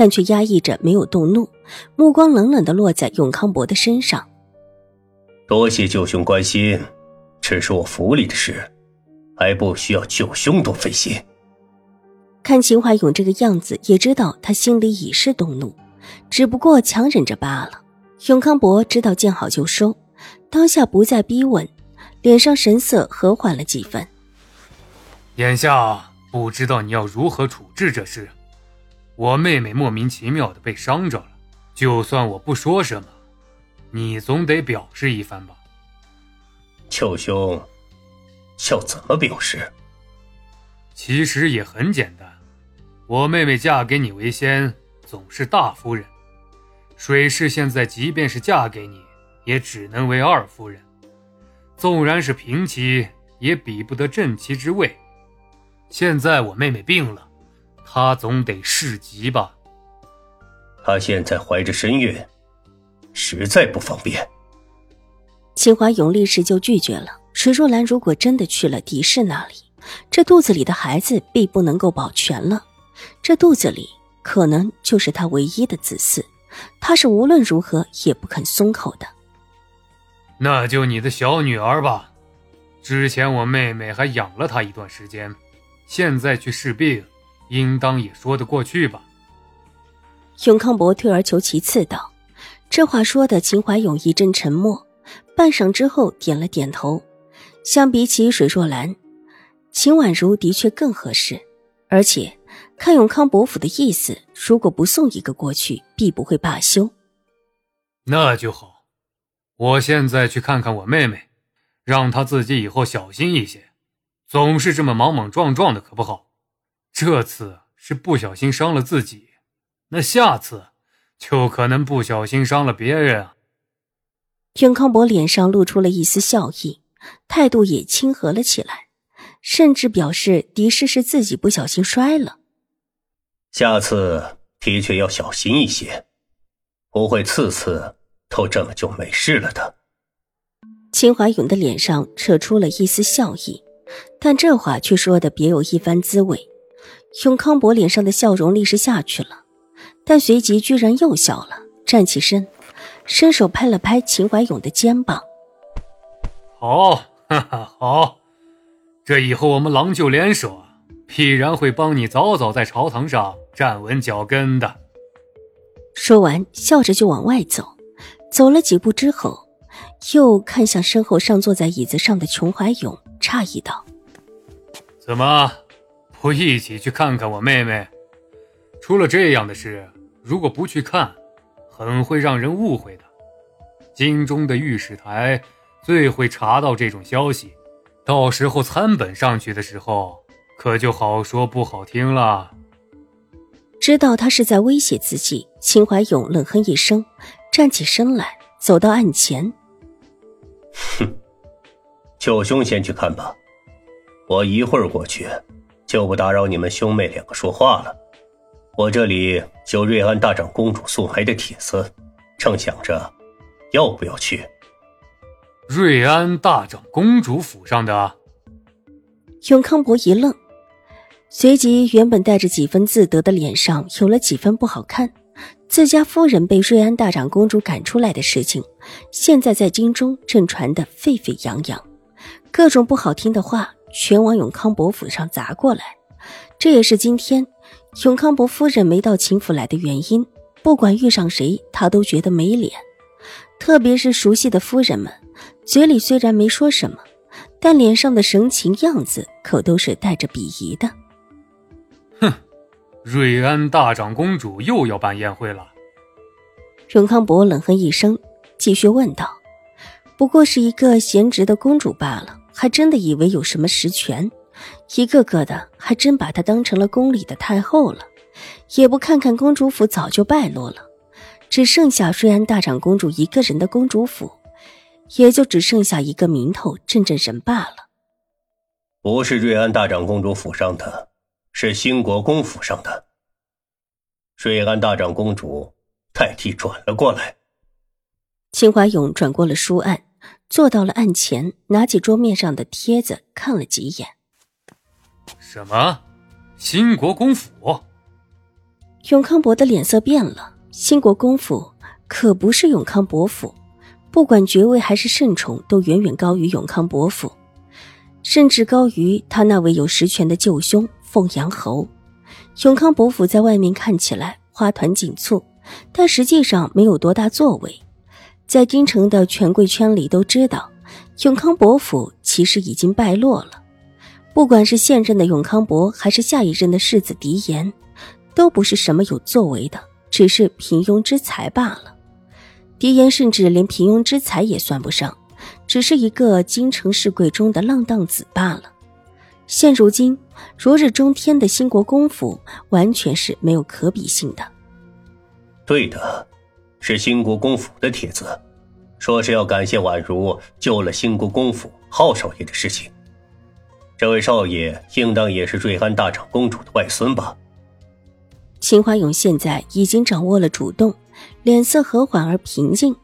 但却压抑着没有动怒，目光冷冷的落在永康伯的身上。多谢舅兄关心，这是我府里的事，还不需要舅兄多费心。看秦怀勇这个样子，也知道他心里已是动怒，只不过强忍着罢了。永康伯知道见好就收，当下不再逼问，脸上神色和缓了几分。眼下不知道你要如何处置这事。我妹妹莫名其妙的被伤着了，就算我不说什么，你总得表示一番吧。舅兄，要怎么表示？其实也很简单，我妹妹嫁给你为先，总是大夫人。水氏现在即便是嫁给你，也只能为二夫人。纵然是平妻，也比不得正妻之位。现在我妹妹病了。他总得侍疾吧？他现在怀着身孕，实在不方便。秦华勇立时就拒绝了。水若兰如果真的去了狄氏那里，这肚子里的孩子必不能够保全了。这肚子里可能就是他唯一的子嗣，他是无论如何也不肯松口的。那就你的小女儿吧。之前我妹妹还养了她一段时间，现在去试病。应当也说得过去吧。永康伯退而求其次道：“这话说的，秦怀勇一阵沉默，半晌之后点了点头。相比起水若兰，秦婉如的确更合适。而且看永康伯府的意思，如果不送一个过去，必不会罢休。那就好，我现在去看看我妹妹，让她自己以后小心一些，总是这么莽莽撞撞的，可不好。”这次是不小心伤了自己，那下次就可能不小心伤了别人啊！永康伯脸上露出了一丝笑意，态度也亲和了起来，甚至表示狄氏是自己不小心摔了。下次的确要小心一些，不会次次都这么就没事了的。秦怀勇的脸上扯出了一丝笑意，但这话却说的别有一番滋味。永康伯脸上的笑容立时下去了，但随即居然又笑了，站起身，伸手拍了拍秦怀勇的肩膀：“好，哈哈，好，这以后我们郎舅联手，必然会帮你早早在朝堂上站稳脚跟的。”说完，笑着就往外走。走了几步之后，又看向身后上坐在椅子上的琼怀勇，诧异道：“怎么？”不一起去看看我妹妹。出了这样的事，如果不去看，很会让人误会的。京中的御史台最会查到这种消息，到时候参本上去的时候，可就好说不好听了。知道他是在威胁自己，秦怀勇冷哼一声，站起身来，走到案前。哼，九兄先去看吧，我一会儿过去。就不打扰你们兄妹两个说话了。我这里有瑞安大长公主送来的帖子，正想着要不要去。瑞安大长公主府上的。永康伯一愣，随即原本带着几分自得的脸上有了几分不好看。自家夫人被瑞安大长公主赶出来的事情，现在在京中正传得沸沸扬扬，各种不好听的话。全往永康伯府上砸过来，这也是今天永康伯夫人没到秦府来的原因。不管遇上谁，她都觉得没脸。特别是熟悉的夫人们，嘴里虽然没说什么，但脸上的神情样子可都是带着鄙夷的。哼，瑞安大长公主又要办宴会了。永康伯冷哼一声，继续问道：“不过是一个闲职的公主罢了。”还真的以为有什么实权，一个个的还真把她当成了宫里的太后了，也不看看公主府早就败落了，只剩下瑞安大长公主一个人的公主府，也就只剩下一个名头镇镇人罢了。不是瑞安大长公主府上的，是兴国公府上的。瑞安大长公主代替转了过来。秦怀勇转过了书案，坐到了案前，拿起桌面上的帖子看了几眼。什么？新国公府？永康伯的脸色变了。新国公府可不是永康伯府，不管爵位还是圣宠，都远远高于永康伯府。甚至高于他那位有实权的舅兄凤阳侯。永康伯府在外面看起来花团锦簇，但实际上没有多大作为。在京城的权贵圈里都知道，永康伯府其实已经败落了。不管是现任的永康伯，还是下一任的世子狄延，都不是什么有作为的，只是平庸之才罢了。狄延甚至连平庸之才也算不上。只是一个京城市贵中的浪荡子罢了。现如今，如日中天的兴国公府完全是没有可比性的。对的，是兴国公府的帖子，说是要感谢宛如救了兴国公府浩少爷的事情。这位少爷应当也是瑞安大长公主的外孙吧？秦华勇现在已经掌握了主动，脸色和缓而平静。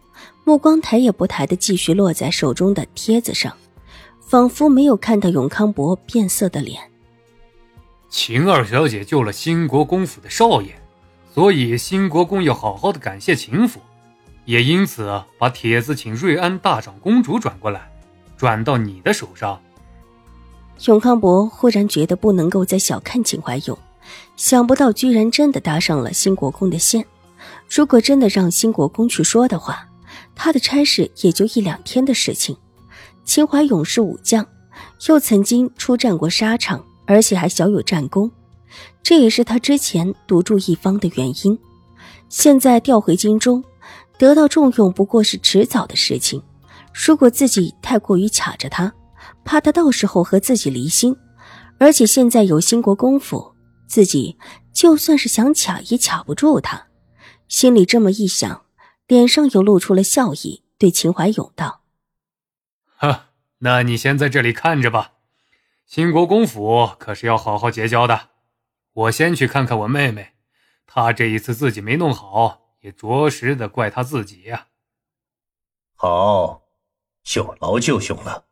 目光抬也不抬的继续落在手中的帖子上，仿佛没有看到永康伯变色的脸。秦二小姐救了兴国公府的少爷，所以兴国公要好好的感谢秦府，也因此把帖子请瑞安大长公主转过来，转到你的手上。永康伯忽然觉得不能够再小看秦怀勇，想不到居然真的搭上了兴国公的线。如果真的让兴国公去说的话，他的差事也就一两天的事情。秦怀勇是武将，又曾经出战过沙场，而且还小有战功，这也是他之前独住一方的原因。现在调回京中，得到重用不过是迟早的事情。如果自己太过于卡着他，怕他到时候和自己离心。而且现在有兴国公府，自己就算是想卡也卡不住他。心里这么一想。脸上又露出了笑意，对秦怀勇道：“哈，那你先在这里看着吧。兴国公府可是要好好结交的。我先去看看我妹妹，她这一次自己没弄好，也着实的怪她自己呀。”好，有劳舅兄了。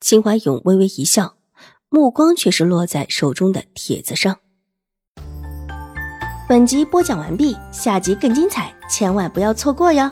秦怀勇微微一笑，目光却是落在手中的帖子上。本集播讲完毕，下集更精彩，千万不要错过哟。